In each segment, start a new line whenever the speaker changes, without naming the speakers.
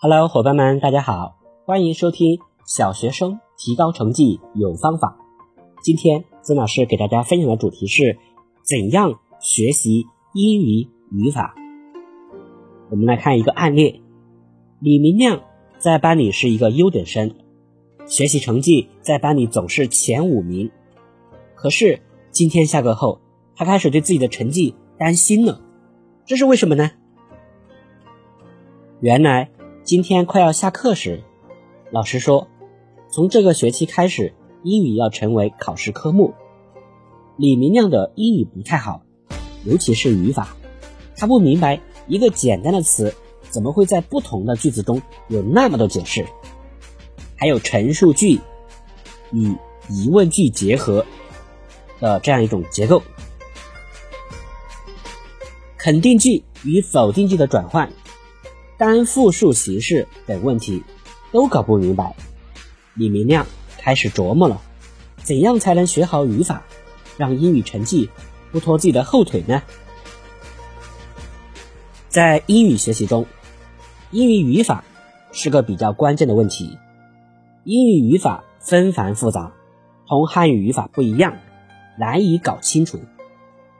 Hello，伙伴们，大家好，欢迎收听小学生提高成绩有方法。今天曾老师给大家分享的主题是怎样学习英语语法。我们来看一个案例：李明亮在班里是一个优等生，学习成绩在班里总是前五名。可是今天下课后，他开始对自己的成绩担心了，这是为什么呢？原来今天快要下课时，老师说，从这个学期开始，英语要成为考试科目。李明亮的英语不太好，尤其是语法，他不明白一个简单的词怎么会在不同的句子中有那么多解释，还有陈述句与疑问句结合的这样一种结构，肯定句与否定句的转换。单复数形式等问题都搞不明白，李明亮开始琢磨了：怎样才能学好语法，让英语成绩不拖自己的后腿呢？在英语学习中，英语语法是个比较关键的问题。英语语法纷繁复杂，同汉语语法不一样，难以搞清楚，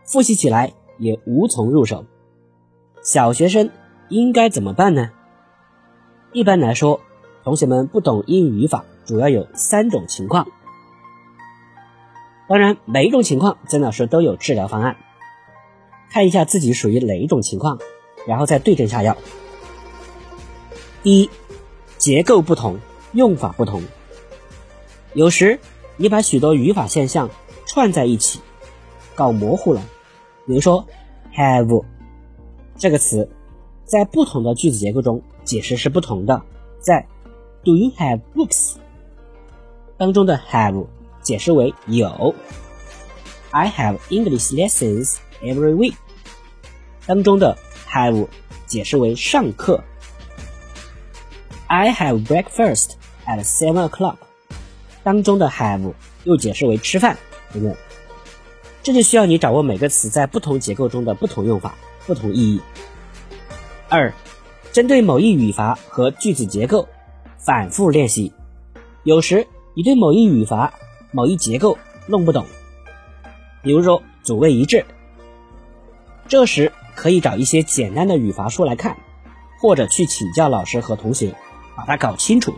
复习起来也无从入手。小学生。应该怎么办呢？一般来说，同学们不懂英语语法，主要有三种情况。当然，每一种情况曾老师都有治疗方案。看一下自己属于哪一种情况，然后再对症下药。第一，结构不同，用法不同。有时你把许多语法现象串在一起，搞模糊了。比如说，have 这个词。在不同的句子结构中，解释是不同的。在 Do you have books 当中的 have 解释为有，I have English lessons every week 当中的 have 解释为上课，I have breakfast at seven o'clock 当中的 have 又解释为吃饭等等。这就需要你掌握每个词在不同结构中的不同用法、不同意义。二，针对某一语法和句子结构反复练习。有时你对某一语法、某一结构弄不懂，比如说主谓一致，这时可以找一些简单的语法书来看，或者去请教老师和同学，把它搞清楚，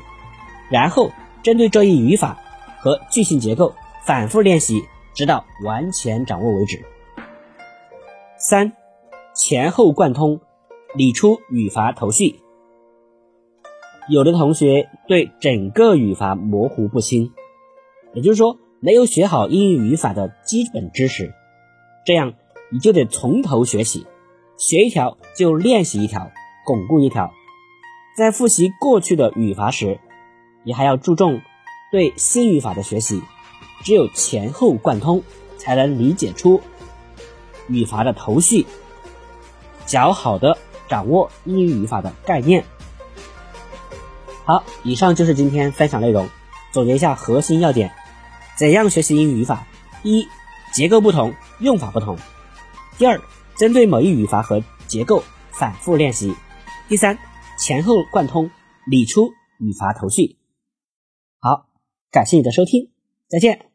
然后针对这一语法和句型结构反复练习，直到完全掌握为止。三，前后贯通。理出语法头绪。有的同学对整个语法模糊不清，也就是说没有学好英语语法的基本知识，这样你就得从头学起，学一条就练习一条，巩固一条。在复习过去的语法时，你还要注重对新语法的学习。只有前后贯通，才能理解出语法的头绪，较好的。掌握英语语法的概念。好，以上就是今天分享内容。总结一下核心要点：怎样学习英语语法？一、结构不同，用法不同；第二，针对某一语法和结构反复练习；第三，前后贯通，理出语法头绪。好，感谢你的收听，再见。